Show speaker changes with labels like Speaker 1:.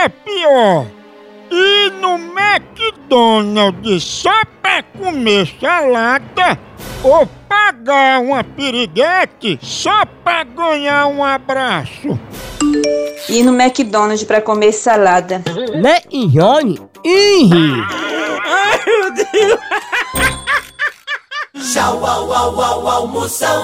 Speaker 1: é pior, ir no McDonald's só pra comer salada ou pagar uma piriguete só pra ganhar um abraço?
Speaker 2: Ir no McDonald's pra comer salada.
Speaker 3: Né, Johnny? Ih!
Speaker 4: Ai, meu Deus!
Speaker 5: Tchau, au, au, au, almoção.